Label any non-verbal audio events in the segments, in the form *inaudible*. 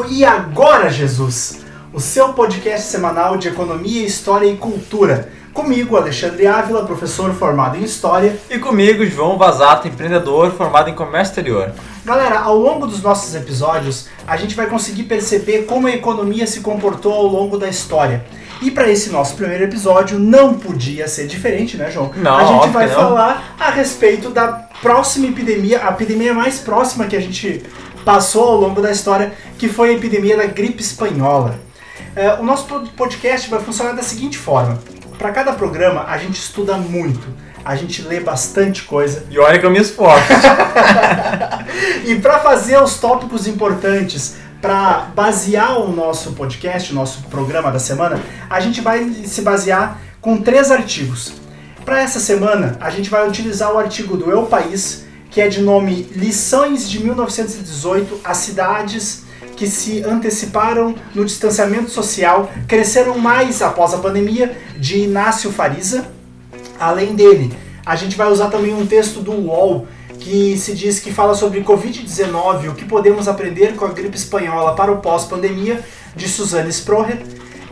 O E Agora Jesus, o seu podcast semanal de economia, história e cultura. Comigo, Alexandre Ávila, professor formado em História. E comigo, João Vazato, empreendedor formado em Comércio Exterior. Galera, ao longo dos nossos episódios, a gente vai conseguir perceber como a economia se comportou ao longo da história. E para esse nosso primeiro episódio, não podia ser diferente, né, João? Não, a gente vai falar a respeito da próxima epidemia, a epidemia mais próxima que a gente passou ao longo da história, que foi a epidemia da gripe espanhola. É, o nosso pod- podcast vai funcionar da seguinte forma: para cada programa, a gente estuda muito, a gente lê bastante coisa, E olha que eu me esforço. *laughs* e para fazer os tópicos importantes, para basear o nosso podcast, o nosso programa da semana, a gente vai se basear com três artigos. Para essa semana, a gente vai utilizar o artigo do Eu País, que é de nome Lições de 1918 as cidades que se anteciparam no distanciamento social cresceram mais após a pandemia, de Inácio Fariza. Além dele, a gente vai usar também um texto do UOL que se diz que fala sobre Covid-19, o que podemos aprender com a gripe espanhola para o pós-pandemia, de Suzane Sprohet.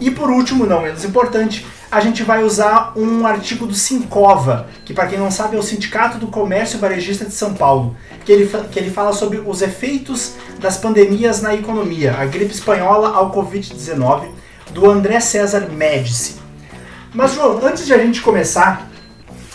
E por último, não menos importante, a gente vai usar um artigo do Sincova, que para quem não sabe é o Sindicato do Comércio Varejista de São Paulo, que ele, que ele fala sobre os efeitos das pandemias na economia, a gripe espanhola ao Covid-19, do André César Médici. Mas, João, antes de a gente começar,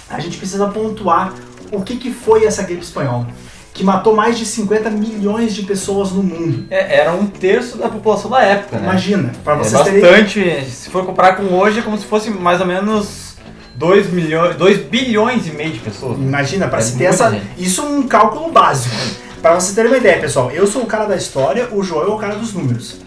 a gente precisa pontuar o que, que foi essa gripe espanhola, que matou mais de 50 milhões de pessoas no mundo. É, era um terço da população da época, né? Imagina, para é vocês terem bastante. Se for comparar com hoje, é como se fosse mais ou menos 2 milhões, 2 bilhões e meio de pessoas. Imagina, para É se ter essa. gente. Isso é um cálculo básico. Para vocês terem uma ideia, pessoal, eu sou o cara da história, o João é o cara dos números.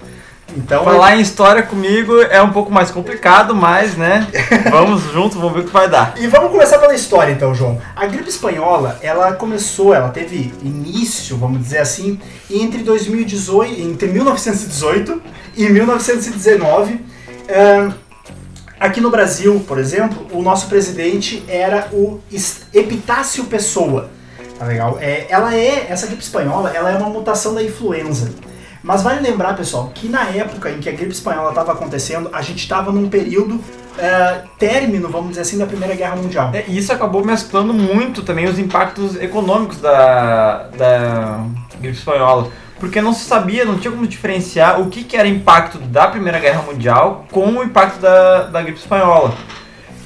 Então, Falar em história comigo é um pouco mais complicado, mas, né? *laughs* Vamos juntos, vamos ver o que vai dar. E vamos começar pela história então, João. A gripe espanhola, ela começou, ela teve início, vamos dizer assim, entre 2018, entre 1918 e 1919. Ahn, aqui no Brasil, por exemplo, o nosso presidente era o Epitácio Pessoa. Tá legal? É, ela é, essa gripe espanhola, ela é uma mutação da influenza. Mas vale lembrar, pessoal, que na época em que a gripe espanhola estava acontecendo, a gente estava num período é, término, vamos dizer assim, da Primeira Guerra Mundial. É, isso acabou mesclando muito também os impactos econômicos da, da gripe espanhola. Porque não se sabia, não tinha como diferenciar o que, que era impacto da Primeira Guerra Mundial com o impacto da, da gripe espanhola.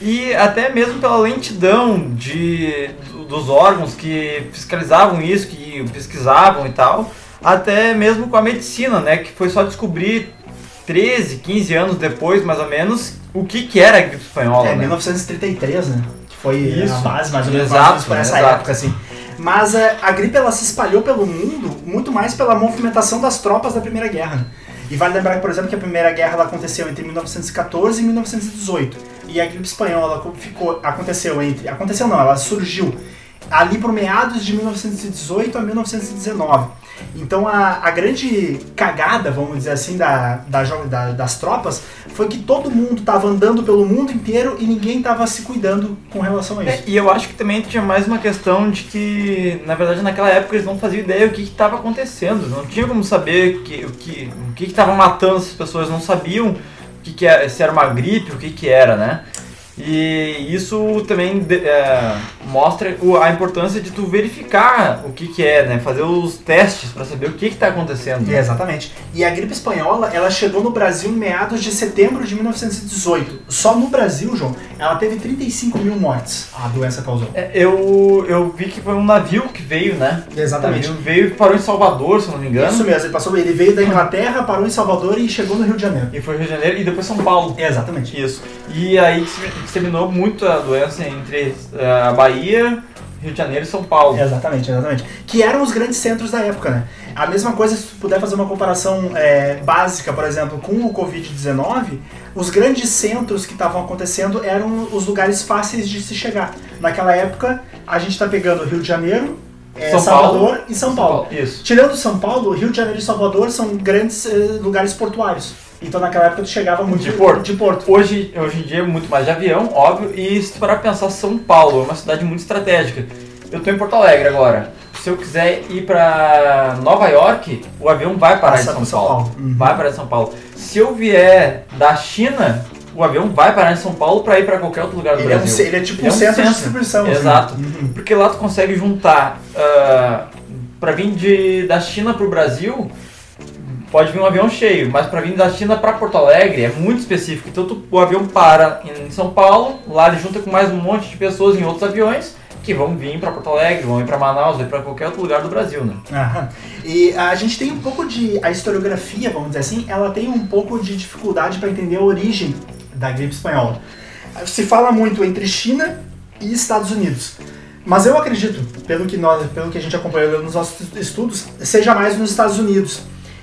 E até mesmo pela lentidão de, do- dos órgãos que fiscalizavam isso, que pesquisavam e tal, até mesmo com a medicina, né? Que foi só descobrir 13, 15 anos depois, mais ou menos, o que, que era a gripe espanhola. É, né? 1933, né? Que foi Isso. a base, mais ou menos, Exato, por essa exato. época, assim. Mas é, a gripe, ela se espalhou pelo mundo muito mais pela movimentação das tropas da Primeira Guerra? E vale lembrar, por exemplo, que a Primeira Guerra aconteceu entre 1914 e 1918. E a gripe espanhola co- ficou, aconteceu entre... Aconteceu não, ela surgiu ali por meados de 1918 a 1919. Então a, a grande cagada, vamos dizer assim, da, da da- das tropas foi que todo mundo estava andando pelo mundo inteiro e ninguém estava se cuidando com relação a É, isso. e eu acho que também tinha mais uma questão de que, na verdade, naquela época eles não faziam ideia do que estava acontecendo. Não tinha como saber que, o que o que estava matando essas pessoas. Não sabiam o que, que era, se era uma gripe, o que, que era, né? E isso também é, mostra a importância de tu verificar o que, que é, né? Fazer os testes para saber o que está acontecendo. É, exatamente. E a gripe espanhola, ela chegou no Brasil em meados de setembro de 1918. Só no Brasil, João, ela teve 35 mil mortes. A doença causou. É, eu, eu vi que foi um navio que veio, né? Exatamente. O navio veio e parou em Salvador, se não me engano. Isso mesmo, ele passou, ele veio da Inglaterra, parou em Salvador e chegou no Rio de Janeiro. E foi Rio de Janeiro e depois São Paulo. Exatamente. Isso. E aí se- disseminou muito a doença entre eh, a Bahia, Rio de Janeiro e São Paulo. Exatamente, exatamente. Que eram os grandes centros da época, né? A mesma coisa, se tu puder fazer uma comparação é, básica, por exemplo, com o Covid-19, os grandes centros que estavam acontecendo eram os lugares fáceis de se chegar. Naquela época, a gente tá pegando Rio de Janeiro, é, São Salvador Paulo. e São Paulo. Isso. Tirando São Paulo, Rio de Janeiro e Salvador são grandes eh, lugares portuários. Então naquela época tu chegava muito De porto. De porto. Hoje, hoje em dia é muito mais de avião, óbvio, e se tu parar pra pensar, São Paulo é uma cidade muito estratégica. Eu tô em Porto Alegre agora. se eu quiser ir pra Nova York, o avião vai parar Passa em São, São Paulo. Paulo. Uhum. Vai parar em São Paulo. Se eu vier da China, o avião vai parar em São Paulo pra ir pra qualquer outro lugar do Ele é, um, Brasil. ele é tipo Ele é um um centro de centro. distribuição. assim. Exato. Uhum. Porque lá tu consegue juntar ah, pra vir de, da China pro Brasil, pode vir um avião cheio, mas pra vir da China pra Porto Alegre é muito específico. Então tu- o avião para em São Paulo, lá ele junta com mais um monte de pessoas em outros aviões que vão vir pra Porto Alegre, vão ir pra Manaus, vão ir pra qualquer outro lugar do Brasil, né? Aham. E a gente tem um pouco de. A historiografia, vamos dizer assim, ela tem um pouco de dificuldade para entender a origem da gripe espanhola. Se fala muito entre China e Estados Unidos. Mas eu acredito, pelo que, nós, pelo que a gente acompanhou nos nossos estudos, seja mais nos Estados Unidos.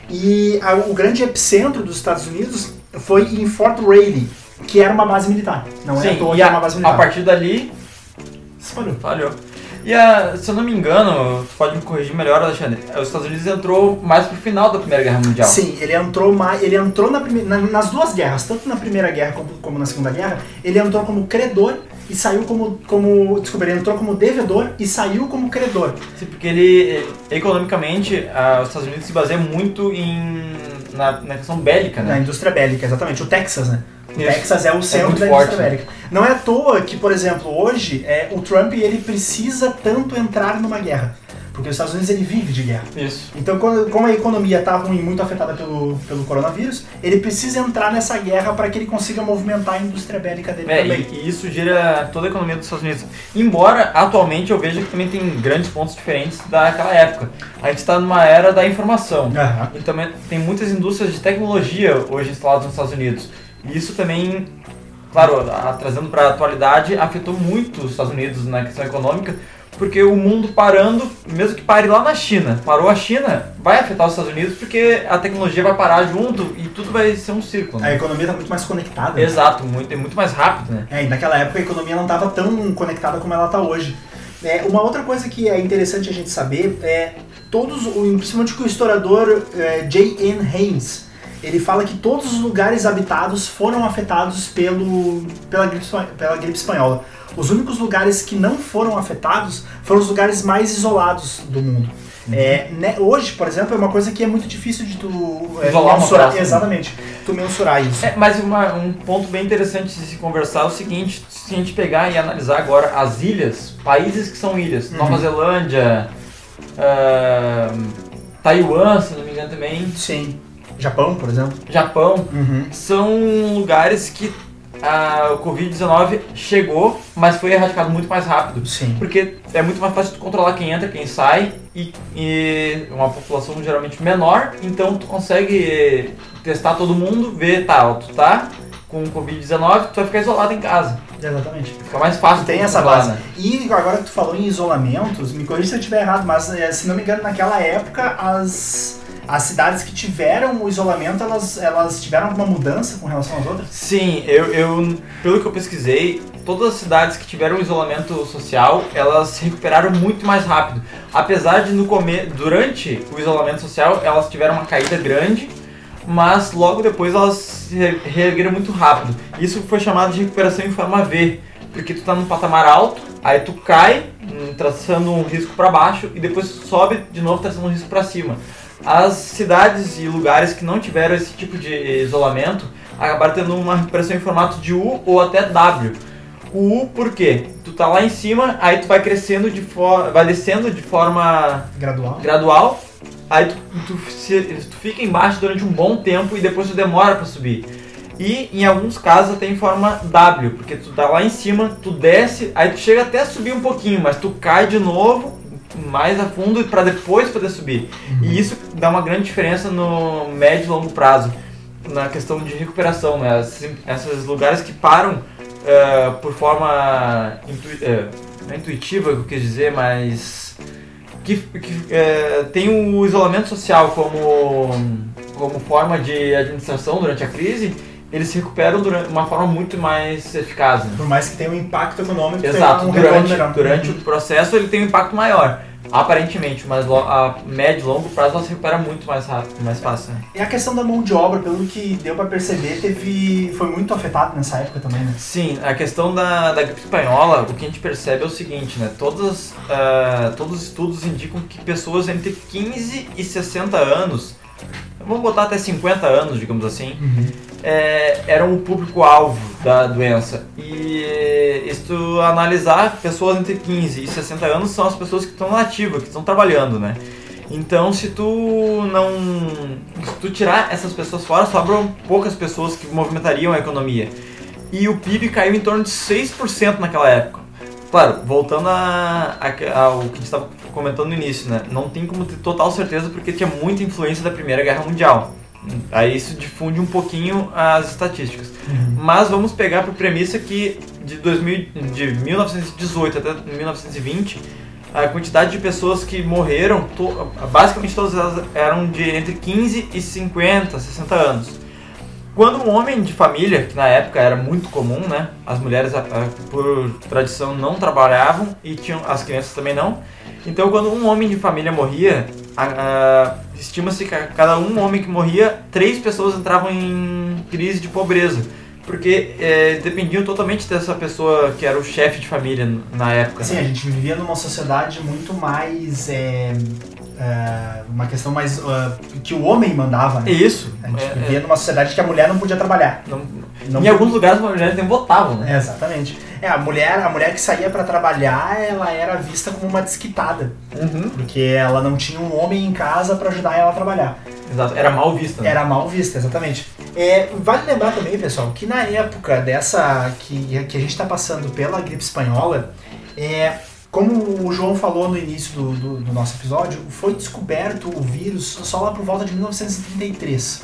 E a- o grande epicentro dos Estados Unidos foi em Fort Riley, que era uma base militar. Não é à toa a, era uma base a militar. partir dali, Espalhou. falhou. E a, se eu não me engano, tu pode me corrigir melhor, Alexandre, os Estados Unidos entrou mais pro final da Primeira Guerra Mundial. Sim, ele entrou mais, ele entrou na na- nas duas guerras, tanto na Primeira Guerra como, como na Segunda Guerra, ele entrou como credor e saiu como, como. Desculpa, ele entrou como devedor e saiu como credor. Sim, porque ele, economicamente, ah, os Estados Unidos se baseia muito em, na, na questão bélica, Na né? indústria bélica, exatamente. O Texas, né? O Isso. Texas é o centro muito da forte, indústria né? bélica. Não é à toa que, por exemplo, hoje é, o Trump ele precisa tanto entrar numa guerra. Porque os Estados Unidos ele vive de guerra. Isso. Então, quando- como a economia está ruim, muito afetada pelo, pelo coronavírus, ele precisa entrar nessa guerra para que ele consiga movimentar a indústria bélica dele É, também. e, e isso gira toda a economia dos Estados Unidos. Embora, atualmente, eu vejo que também tem grandes pontos diferentes daquela época. A gente está numa era da informação. Aham. E também tem muitas indústrias de tecnologia hoje instaladas nos Estados Unidos. E isso também, claro, trazendo para a atualidade, afetou muito os Estados Unidos na questão econômica, porque o mundo parando, mesmo que pare lá na China, parou a China, vai afetar os Estados Unidos porque a tecnologia vai parar junto e tudo vai ser um círculo. A Né? economia está muito mais conectada. Exato, muito, é muito mais rápido, né? É, e naquela época a economia não estava tão conectada como ela está hoje. É, uma outra coisa que é interessante a gente saber é todos, principalmente que o historiador é, J.N. Haynes, ele fala que todos os lugares habitados foram afetados pelo, pela, gripe, pela gripe espanhola. Os únicos lugares que não foram afetados foram os lugares mais isolados do mundo. É, né, hoje, por exemplo, é uma coisa que é muito difícil de tu é, mensurar. né? Exatamente. Tu mensurar isso. É, mas uma- um ponto bem interessante de se conversar é o seguinte, se a gente pegar e analisar agora as ilhas, países que são ilhas, Uhum. Nova Zelândia, ahn, Taiwan, se não me engano também, Sim. Japão, por exemplo. Japão, Uhum. são lugares que a, o Covid-19 chegou, mas foi erradicado muito mais rápido. Sim. Porque é muito mais fácil tu controlar quem entra, quem sai e, e uma população geralmente menor, então tu consegue testar todo mundo, ver, tá, tu tá com Covid-19, tu vai ficar isolado em casa. Exatamente. Fica mais fácil Tem essa controlar, base. né? E agora que tu falou em isolamentos, me corrija se eu estiver errado, mas eh, se não me engano, naquela época as, as cidades que tiveram o isolamento, elas, elas tiveram alguma mudança com relação às outras? Sim, eu, eu, pelo que eu pesquisei, todas as cidades que tiveram isolamento social, elas se recuperaram muito mais rápido. Apesar de no come, durante o isolamento social, elas tiveram uma caída grande, mas logo depois elas se re- reergueram muito rápido. Isso foi chamado de recuperação em forma V, porque tu tá num patamar alto, aí tu cai, hum, traçando um risco para baixo, e depois sobe de novo traçando um risco para cima. As cidades e lugares que não tiveram esse tipo de isolamento acabaram tendo uma recuperação em formato de U ou até W. O U por quê? Tu tá lá em cima, aí tu vai crescendo de forma. vai descendo de forma Gradual? gradual, aí tu, tu, se- tu fica embaixo durante um bom tempo e depois tu demora pra subir. E em alguns casos até em forma W, porque tu tá lá em cima, tu desce, aí tu chega até a subir um pouquinho, mas tu cai de novo mais a fundo para depois poder subir. E isso dá uma grande diferença no médio e longo prazo, na questão de recuperação, né? Esses, lugares que param eh, por forma não é intuitiva, que eu quis dizer, mas que, que eh, tem o isolamento social como, como forma de administração durante a crise, eles se recuperam de uma forma muito mais eficaz. né? Por mais que tenha um impacto econômico, Exato, um durante, durante o processo ele tem um impacto maior. aparentemente, mas a médio e longo prazo ela se recupera muito mais rápido, mais fácil. né? E a questão da mão de obra, pelo que deu pra perceber, teve foi muito afetado nessa época também, né? Sim, a questão da, da gripe espanhola, o que a gente percebe é o seguinte, né? Todas, ah, todos os estudos indicam que pessoas entre 15 e 60 anos, vamos botar até 50 anos, digamos assim, é, eram o público-alvo da doença. E se tu analisar, pessoas entre 15 e 60 anos são as pessoas que estão na ativa, que estão trabalhando, né? Então, se tu não. Se tu tirar essas pessoas fora, sobram poucas pessoas que movimentariam a economia. E o PIB caiu em torno de 6% naquela época. Claro, voltando a, a- ao que a gente estava comentando no início, né? Não tem como ter total certeza porque tinha muita influência da Primeira Guerra Mundial. Aí isso difunde um pouquinho as estatísticas. Mas vamos pegar por premissa que de, 2000, de 1918 até 1920, a quantidade de pessoas que morreram, to- basicamente todas elas eram de entre 15 e 50, 60 anos. Quando um homem de família, que na época era muito comum, né? As mulheres, por tradição, não trabalhavam e tinham as crianças também não. Então, quando um homem de família morria, estima-se que a cada um homem que morria, três pessoas entravam em crise de pobreza. Porque é, dependiam totalmente dessa pessoa que era o chefe de família na época. Assim, a gente vivia numa sociedade muito mais. é, é, uma questão mais. ah, que o homem mandava, É né? isso. A gente É, vivia numa sociedade que a mulher não podia trabalhar. é, não- Não em alguns lugares as mulheres nem votavam, né? É, exatamente. É, a mulher, a mulher que saía pra trabalhar, ela era vista como uma desquitada, Uhum. porque ela não tinha um homem em casa pra ajudar ela a trabalhar. Exato. Era mal vista. né? Era mal vista, exatamente. É, vale lembrar também, pessoal, que na época dessa que, que a gente está passando pela gripe espanhola, é, como o João falou no início do, do- do nosso episódio, foi descoberto o vírus só lá por volta de 1933.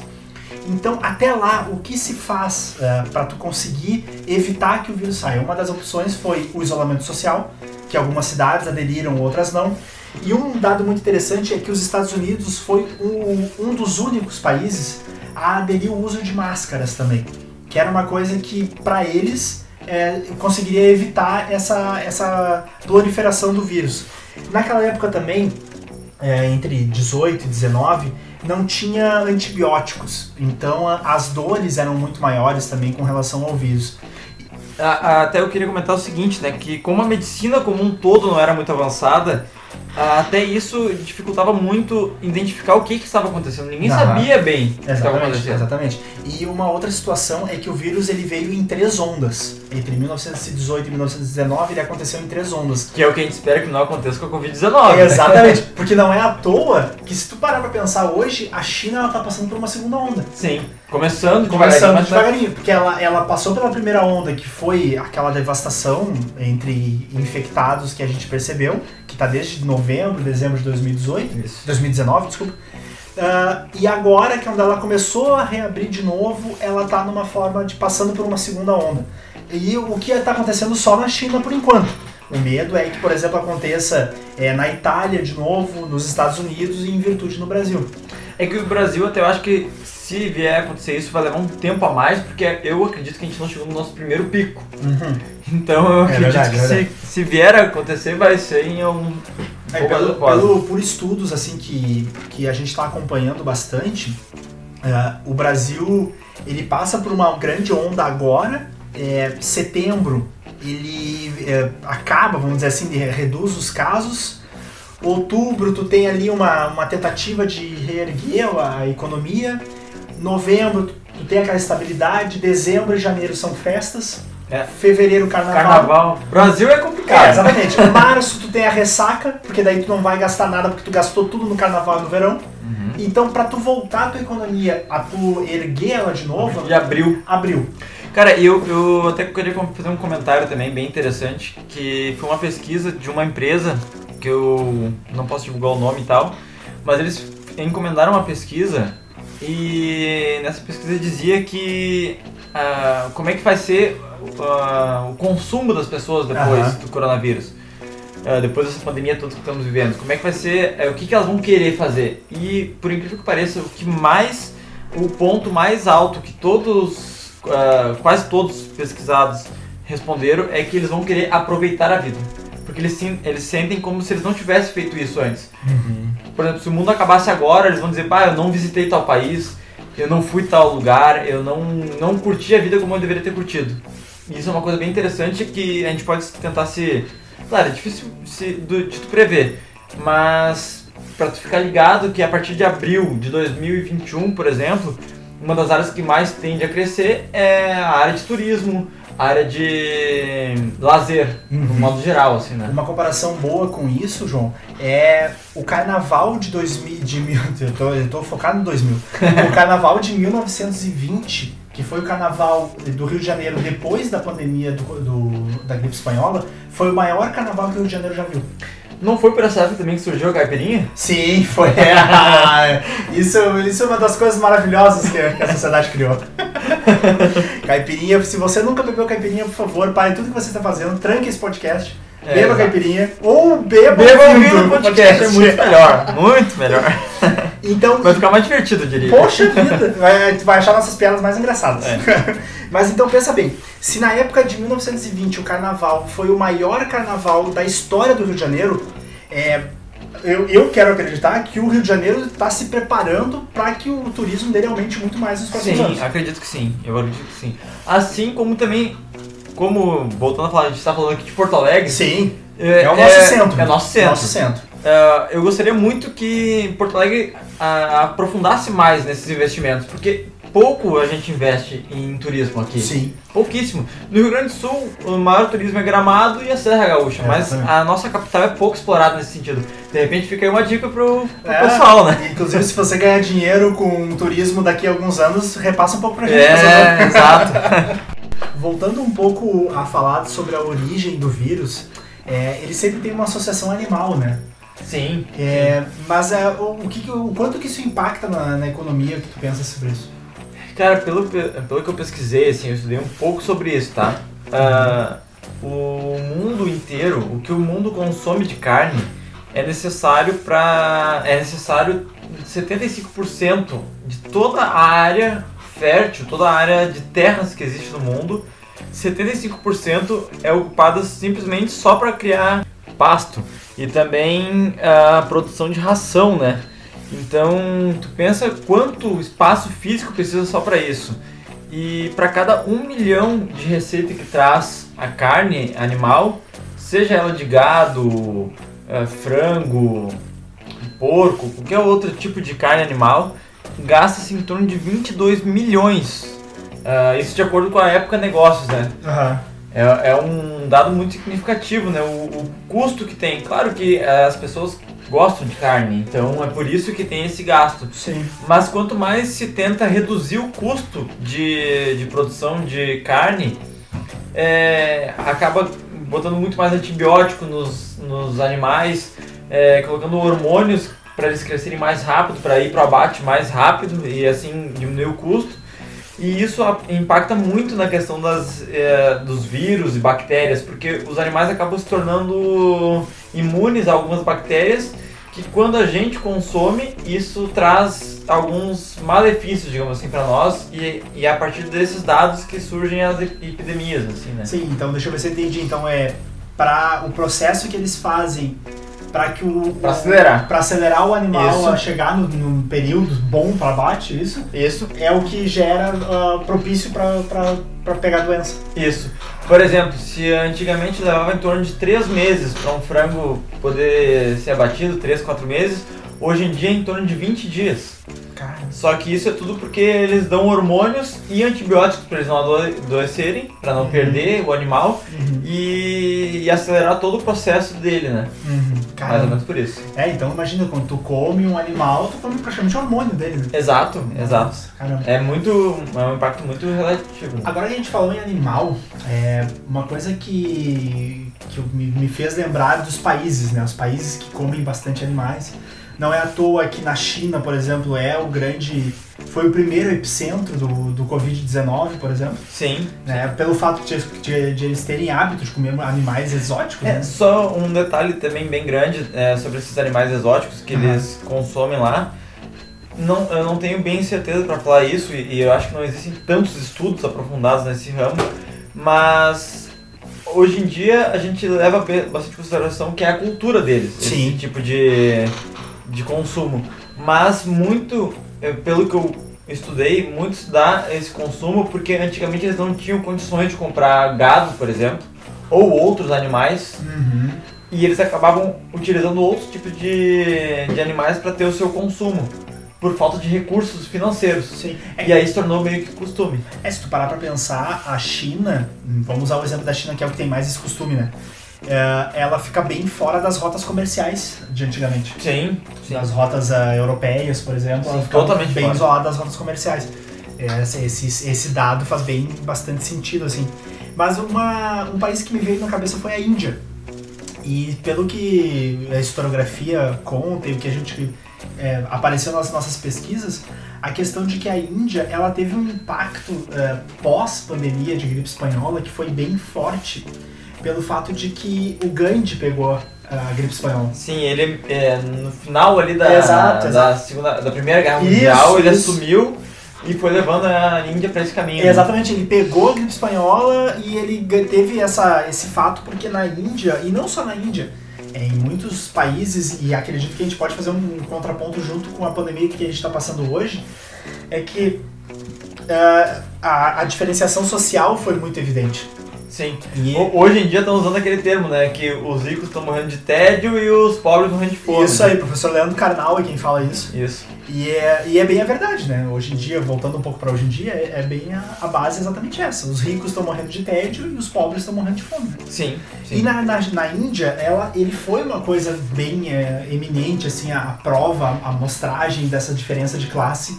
Então, até lá, o que se faz para tu conseguir evitar que o vírus saia? Uma das opções foi o isolamento social, que algumas cidades aderiram, outras não. E um dado muito interessante é que os Estados Unidos foi um, um dos únicos países a aderir o uso de máscaras também, que era uma coisa que para eles é, conseguiria evitar essa, essa proliferação do vírus. Naquela época também, é, entre 18 e 19, não tinha antibióticos, então as dores eram muito maiores também com relação ao vírus. Até eu queria comentar o seguinte, né? Que como a medicina como um todo não era muito avançada, até isso dificultava muito identificar o que, que estava acontecendo. Ninguém sabia bem o que estava Exatamente, acontecendo. exatamente. E uma outra situação é que o vírus ele veio em três ondas. Entre 1918 e 1919 ele aconteceu em três ondas. Que é o que a gente espera que não aconteça com a Covid-19. né? Exatamente, porque não é à toa que se tu parar pra pensar hoje, a China ela tá passando por uma segunda onda. Sim. Começando Começando devagarinho, devagarinho, porque ela, ela passou pela primeira onda, que foi aquela devastação entre infectados que a gente percebeu, que tá desde novembro, dezembro de 2018, Isso. 2019, desculpa. Ah, e agora, que é onde ela começou a reabrir de novo, ela tá numa forma de passando por uma segunda onda. E o que está acontecendo só na China por enquanto. O medo é que, por exemplo, aconteça é, na Itália de novo, nos Estados Unidos e em virtude no Brasil. É que o Brasil, até eu acho que se vier a acontecer isso, vai levar um tempo a mais, porque eu acredito que a gente não chegou no nosso primeiro pico. Então eu É acredito verdade, que é se, se vier a acontecer, vai ser em um. É, pelo, pelo- por estudos assim que, que a gente está acompanhando bastante, é, o Brasil ele passa por uma grande onda agora. É, setembro ele é, acaba, vamos dizer assim, de- reduz os casos. Outubro tu tem ali uma, uma tentativa de reerguer a economia. Novembro tu- tem aquela estabilidade. Dezembro e janeiro são festas. É. Fevereiro carnaval. Carnaval. Brasil é É, complicado. exatamente. Em *laughs* março tu tem a ressaca, porque daí tu não vai gastar nada porque tu gastou tudo no carnaval e no verão. Uhum. Então, pra tu voltar a tua economia, a tu erguer ela de novo, De abril. abril. Cara, eu, eu até queria fazer um comentário também bem interessante, que foi uma pesquisa de uma empresa, que eu não posso divulgar o nome e tal, mas eles encomendaram uma pesquisa e nessa pesquisa dizia que ah, como é que vai ser ah, o consumo das pessoas depois Aham. do coronavírus. ah, depois dessa pandemia toda que estamos vivendo, como é que vai ser, eh, o que, que elas vão querer fazer. E por incrível que pareça, o que mais, o ponto mais alto que todos, quase todos pesquisados responderam é que eles vão querer aproveitar a vida. Porque eles, eles sentem como se eles não tivessem feito isso antes. Uhum. Por exemplo, se o mundo acabasse agora, eles vão dizer, pá, eu não visitei tal país, eu não fui tal lugar, eu não, não curti a vida como eu deveria ter curtido. E isso é uma coisa bem interessante que a gente pode tentar se... Claro, é difícil se, do- de tu prever, mas para tu ficar ligado que a partir de abril de 2021, por exemplo, uma das áreas que mais tende a crescer é a área de turismo, área de lazer, no Uhum. modo geral, assim, né? Uma comparação boa com isso, João, é o carnaval de 2000. De, mil- *laughs* eu, tô, eu tô focado no 2000. O *laughs* carnaval de 1920, que foi o carnaval do Rio de Janeiro depois da pandemia do, do- da gripe espanhola, foi o maior carnaval que o Rio de Janeiro já viu. Não foi por essa época também que surgiu a caipirinha? Sim, foi. *laughs* isso, isso é uma das coisas maravilhosas que a, sociedade criou. *laughs* caipirinha, se você nunca bebeu caipirinha, por favor, pare tudo que você está fazendo, tranque esse podcast, É, beba exato. caipirinha ou beba, Beba ouvindo o podcast, é muito melhor, muito melhor. *laughs* Então, Vai ficar mais divertido, eu diria. Poxa vida, vai, vai achar nossas piadas mais engraçadas. É. Mas então pensa bem, se na época de 1920 o carnaval foi o maior carnaval da história do Rio de Janeiro, é, eu, eu quero acreditar que o Rio de Janeiro está se preparando para que o turismo dele aumente muito mais nos próximos Sim, anos. acredito que sim. Eu acredito que sim. Assim como também, como, voltando a falar, a gente tá falando aqui de Porto Alegre. Sim, é, o nosso centro. É nosso centro. Nosso centro. Ah, eu gostaria muito que Porto Alegre ah, aprofundasse mais nesses investimentos, porque pouco a gente investe em turismo aqui. Sim. Pouquíssimo. No Rio Grande do Sul, o maior turismo é Gramado e a Serra Gaúcha, É, mas a nossa capital é pouco explorada nesse sentido. De repente fica aí uma dica pro, pro É, pessoal, né? Inclusive, se você ganhar dinheiro com turismo daqui a alguns anos, repassa um pouco pra gente. É, exato. *laughs* Voltando um pouco a falar sobre a origem do vírus, é, ele sempre tem uma associação animal, né? Sim. É, mas é, o, que o quanto que isso impacta na, na economia? O que tu pensa sobre isso? Cara, pelo, pelo que eu pesquisei, assim, eu estudei um pouco sobre isso, tá? Ah, o mundo inteiro, o que o mundo consome de carne é necessário para é necessário 75% de toda a área fértil, toda a área de terras que existe no mundo, 75% é ocupada simplesmente só para criar pasto e também a produção de ração, né? Então, tu pensa quanto espaço físico precisa só para isso. E para cada um milhão de receita que traz a carne animal, seja ela de gado, eh, frango, porco, qualquer outro tipo de carne animal, gasta-se em torno de 22 milhões. Ah, isso de acordo com a época negócios, né? Aham. É, é um dado muito significativo, né? O, o custo que tem. Claro que eh, as pessoas gostam de carne, então é por isso que tem esse gasto. Sim. Mas quanto mais se tenta reduzir o custo de, de produção de carne, é, acaba botando muito mais antibiótico nos, nos animais, é, colocando hormônios para eles crescerem mais rápido, para ir para o abate mais rápido e assim diminuir o custo. E isso impacta muito na questão das, é, dos vírus e bactérias, porque os animais acabam se tornando imunes a algumas bactérias que quando a gente consome, isso traz alguns malefícios, digamos assim, para nós, e, e é a partir desses dados que surgem as ep- epidemias, assim, né? Sim, então deixa eu ver se eu entendi. Então é para o processo que eles fazem para que o Pra acelerar. para acelerar o animal Isso. a chegar no, num período bom para abate, isso Isso, é o que gera ah, propício para pegar a doença. isso. Por exemplo, se antigamente levava em torno de 3 meses para um frango poder ser abatido, 3, 4 meses, hoje em dia é em torno de 20 dias. Cara, Só que isso é tudo porque eles dão hormônios e antibióticos para eles não ado- adoecerem, para não Uhum. perder o animal uhum, e, e acelerar todo o processo dele, né? uhum. Mais ou Cara, menos por isso. é, então imagina quando tu come um animal, tu come praticamente o hormônio dele. Né? Exato, exato. Caramba. É muito. É um impacto muito relativo. Agora que a gente falou em animal, é uma coisa que, que me fez lembrar dos países, né? Os países que comem bastante animais. Não é à toa que na China, por exemplo, é o grande. Foi o primeiro epicentro do, do Covid-19, por exemplo. Sim. Né? Pelo fato de, de- de eles terem hábito de comer animais exóticos. É, né? só um detalhe também bem grande é, sobre esses animais exóticos que Aham. eles consomem lá. Não, eu não tenho bem certeza para falar isso e, e eu acho que não existem tantos estudos aprofundados nesse ramo, mas hoje em dia a gente leva bastante consideração que é a cultura deles, Sim. esse tipo de, de consumo. Mas muito, eh, pelo que eu estudei, muito dá esse consumo porque antigamente eles não tinham condições de comprar gado, por exemplo, ou outros animais, Uhum. e eles acabavam utilizando outros tipos de, de animais para ter o seu consumo, por falta de recursos financeiros. Sim. É, E aí se tornou meio que costume. é, se tu parar pra pensar, a China, vamos usar o exemplo da China que é o que tem mais esse costume, né? É, ela fica bem fora das rotas comerciais de antigamente. Sim, sim. As rotas ah, europeias, por exemplo, Sim, ela fica totalmente bem fora. isolada das rotas comerciais. É, Esse, esse, esse dado faz bem bastante sentido, assim. Mas uma, um país que me veio na cabeça foi a Índia. E pelo que a historiografia conta e o que a gente é, apareceu nas nossas pesquisas, a questão de que a Índia ela teve um impacto é, pós-pandemia de gripe espanhola que foi bem forte pelo fato de que o Gandhi pegou a gripe espanhola. Sim, ele é, no final ali da, Exato, da, exato. segunda, da primeira guerra Isso, mundial, ele isso. assumiu e foi levando a Índia para esse caminho. né? Exatamente, ele pegou a gripe espanhola e ele teve essa, esse fato porque na Índia, e não só na Índia, é, em muitos países, e acredito que a gente pode fazer um contraponto junto com a pandemia que a gente está passando hoje, é que é, a, a diferenciação social foi muito evidente. Sim. E Ho- Hoje em dia estão usando aquele termo, né? Que os ricos estão morrendo de tédio e os pobres morrendo de fome. isso aí, professor Leandro Carnal é quem fala isso. Isso. E é, e é bem a verdade, né? Hoje em dia, voltando um pouco para hoje em dia, é, é bem a, a base exatamente essa. Os ricos estão morrendo de tédio e os pobres estão morrendo de fome. Sim, sim. E na, na, na Índia, ela, ele foi uma coisa bem é, eminente, assim, a, a prova, a mostragem dessa diferença de classe.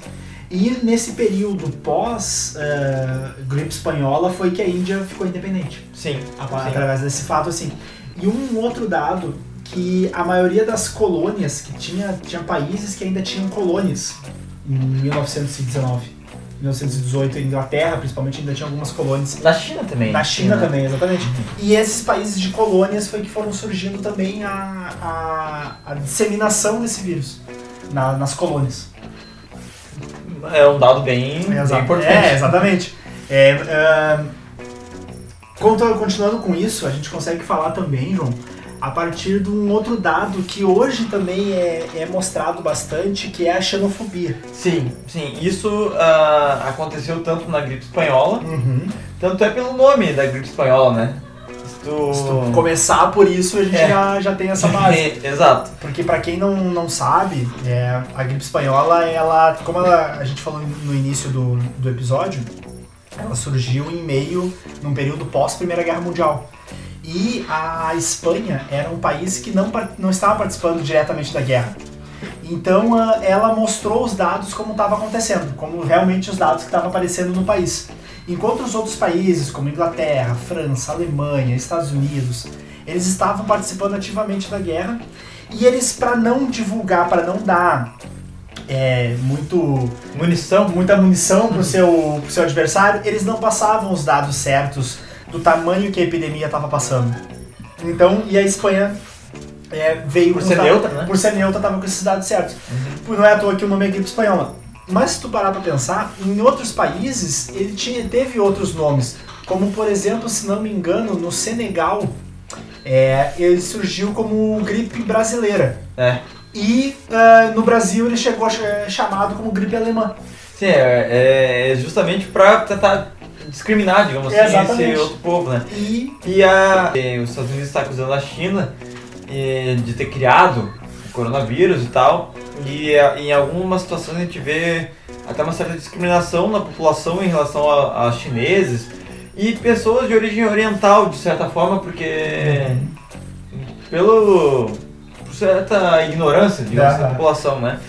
E nesse período pós eh, gripe espanhola foi que a Índia ficou independente, Sim. a- sim. através desse fato, assim. E um outro dado que a maioria das colônias, que tinha, tinha países que ainda tinham colônias em 1919, 1918, a Inglaterra principalmente ainda tinha algumas colônias. Na China também. Na China Sim, né? também, exatamente. E esses países de colônias foi que foram surgindo também a, a, a disseminação desse vírus na- nas colônias. É um dado bem, bem Exa- importante. É, exatamente. É, conto- continuando com isso, a gente consegue falar também, João, a partir de um outro dado que hoje também é, é mostrado bastante, que é a xenofobia. Sim, sim. Isso ah, aconteceu tanto na gripe espanhola, Uhum. tanto é pelo nome da gripe espanhola, né? Se tu... Se tu começar por isso, a gente É. já, já tem essa base. É, *laughs* Exato. Porque pra quem não, não sabe, é, a gripe espanhola, ela, como ela, a gente falou no início do, do episódio, ela surgiu em meio, num período pós Primeira Guerra Mundial. E a Espanha era um país que não, não estava participando diretamente da guerra. Então ela mostrou os dados como estava acontecendo, como realmente os dados que estavam aparecendo no país. Enquanto os outros países, como Inglaterra, França, Alemanha, Estados Unidos, eles estavam participando ativamente da guerra e eles, para não divulgar, para não dar é, muito, Munição. muita munição pro seu, pro seu adversário, eles não passavam os dados certos do tamanho que a epidemia estava passando. Então, e a Espanha é, veio Por ser neutra, né? Por ser neutra, tava com esses dados certos. Uhum. Não é à toa que o nome é gripe espanhola. Mas se tu parar pra pensar, em outros países ele tinha, teve outros nomes. Como por exemplo, se não me engano, no Senegal, é, ele surgiu como gripe brasileira. É. E ah, no Brasil ele chegou ser chamado como gripe alemã. Sim, é, é justamente pra tentar discriminar, digamos assim, Exatamente. esse outro povo, né? E E a, os Estados Unidos está acusando a China de ter criado o coronavírus e tal. E eh, em algumas situações a gente vê até uma certa discriminação na população em relação a, a chineses e pessoas de origem oriental, de certa forma, porque pelo por certa ignorância, digamos, assim, da população, né?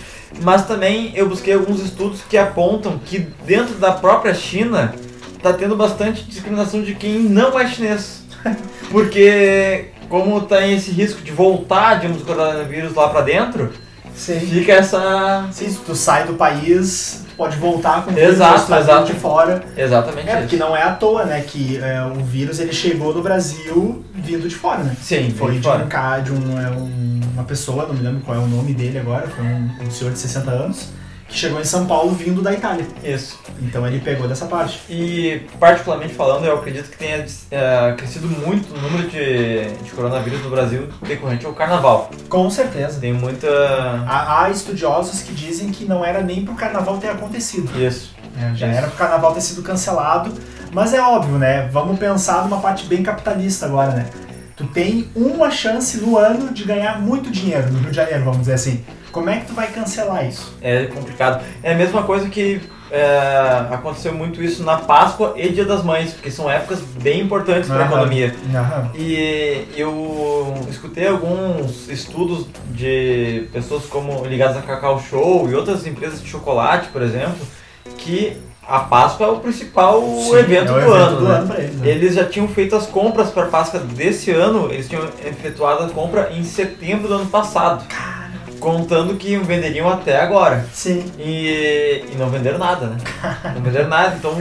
Mas também eu busquei alguns estudos que apontam que dentro da própria China tá tendo bastante discriminação de quem não é chinês. *laughs* Porque como tem esse risco de voltar, digamos, o coronavírus lá pra dentro, sim, fica essa... sim, se tu sai do país, tu pode voltar com o vírus exato. de fora. Exatamente É, isso. porque não é à toa, né, que é, o vírus ele chegou no Brasil vindo de fora, né? Sim, Foi de fora. um, ca- de é, um- uma pessoa, não me lembro qual é o nome dele agora, foi um, um senhor de 60 anos, que chegou em São Paulo vindo da Itália. Isso. Então ele pegou dessa parte. E, particularmente falando, eu acredito que tenha é, crescido muito o número de, de coronavírus no Brasil decorrente ao carnaval. Com certeza. Tem muita. Há, há estudiosos que dizem que não era nem pro carnaval ter acontecido. Isso. É, já Isso. era pro carnaval ter sido cancelado. Mas é óbvio, né? Vamos pensar numa parte bem capitalista agora, né? Tu tem uma chance no ano de ganhar muito dinheiro no Rio de Janeiro, vamos dizer assim. Como é que tu vai cancelar isso? É complicado. É a mesma coisa que é, aconteceu muito isso na Páscoa e Dia das Mães, porque são épocas bem importantes para a economia. Aham. E eu escutei alguns estudos de pessoas como ligadas a Cacau Show e outras empresas de chocolate, por exemplo, que a Páscoa é o principal Sim, evento, é o do, ano, do ano eles. né? Eles já tinham feito as compras para a Páscoa desse ano, eles tinham efetuado a compra em setembro do ano passado, contando que venderiam até agora. Sim. E, e não venderam nada, né? Não venderam nada, então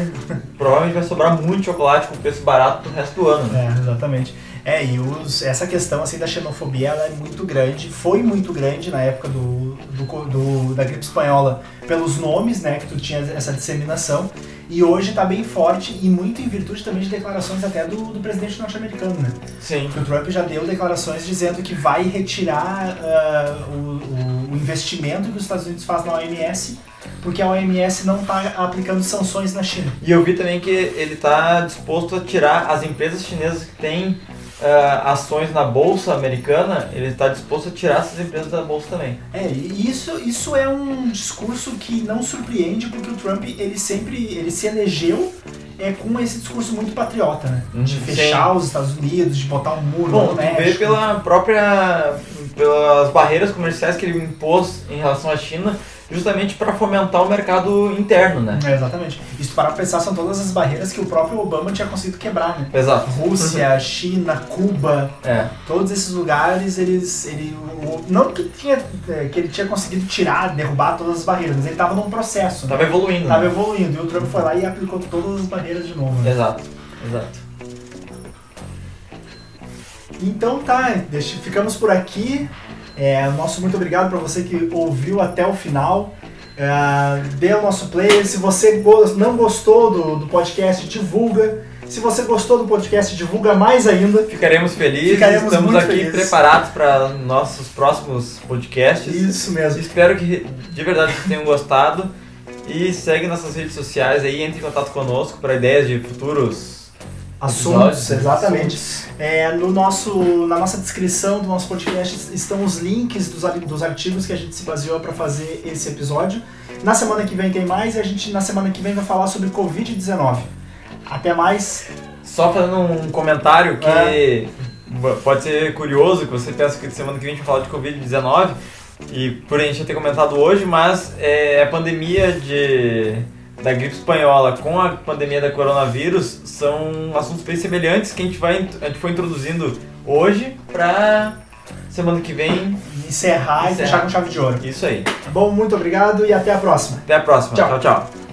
provavelmente vai sobrar muito chocolate com preço barato pro resto do ano, né? É, exatamente. É, e os, essa questão assim da xenofobia ela é muito grande, foi muito grande na época do, do, do- da gripe espanhola pelos nomes, né, que tu tinha essa disseminação, e hoje tá bem forte e muito em virtude também de declarações até do, do presidente norte-americano, né? Sim. Que o Trump já deu declarações dizendo que vai retirar ah, o, o- investimento que os Estados Unidos faz na OMS, porque a OMS não está aplicando sanções na China. E eu vi também que ele está disposto a tirar as empresas chinesas que têm ah, ações na bolsa americana, ele está disposto a tirar essas empresas da bolsa também. É, isso, isso é um discurso que não surpreende, porque o Trump, ele sempre, ele se elegeu é, com esse discurso muito patriota, né? De Uhum, fechar os Estados Unidos, de botar um muro Bom, no vê México. pela própria pelas barreiras comerciais que ele impôs em relação à China, justamente para fomentar o mercado interno, né? É, exatamente. E se tu parar pra pensar, são todas as barreiras que o próprio Obama tinha conseguido quebrar, né? Exato. Rússia, China, Cuba, É. todos esses lugares, eles, ele, não que, tinha, é, que ele tinha conseguido tirar, derrubar todas as barreiras, mas ele estava num processo, né? Tava evoluindo. Tava né? evoluindo, e o Trump foi lá e aplicou todas as barreiras de novo. Né? Exato. Exato. Então tá, deixa, ficamos por aqui. É, nosso muito obrigado para você que ouviu até o final. É, dê o nosso play. Se você não gostou do, do podcast, divulga. Se você gostou do podcast, divulga mais ainda. Ficaremos felizes, Ficaremos estamos aqui felizes. preparados para nossos próximos podcasts. Isso mesmo. Espero que de verdade vocês tenham gostado. E segue nossas redes sociais aí, entre em contato conosco para ideias de futuros Assuntos, episódios, exatamente. assuntos. É, no nosso, na nossa descrição do nosso podcast estão os links dos, dos artigos que a gente se baseou para fazer esse episódio. Na semana que vem tem mais e a gente na semana que vem vai falar sobre Covid-19. Até mais. Só fazendo um comentário que É. pode ser curioso, que você pensa que semana que vem a gente vai falar de Covid-19, e por a gente ter comentado hoje, mas é, a pandemia de, da gripe espanhola com a pandemia da coronavírus são assuntos bem semelhantes que a gente, vai, a gente foi introduzindo hoje para semana que vem. Encerrar, e fechar com chave de ouro. Isso aí. Bom, muito obrigado e até a próxima. Até a próxima. Tchau. tchau. tchau.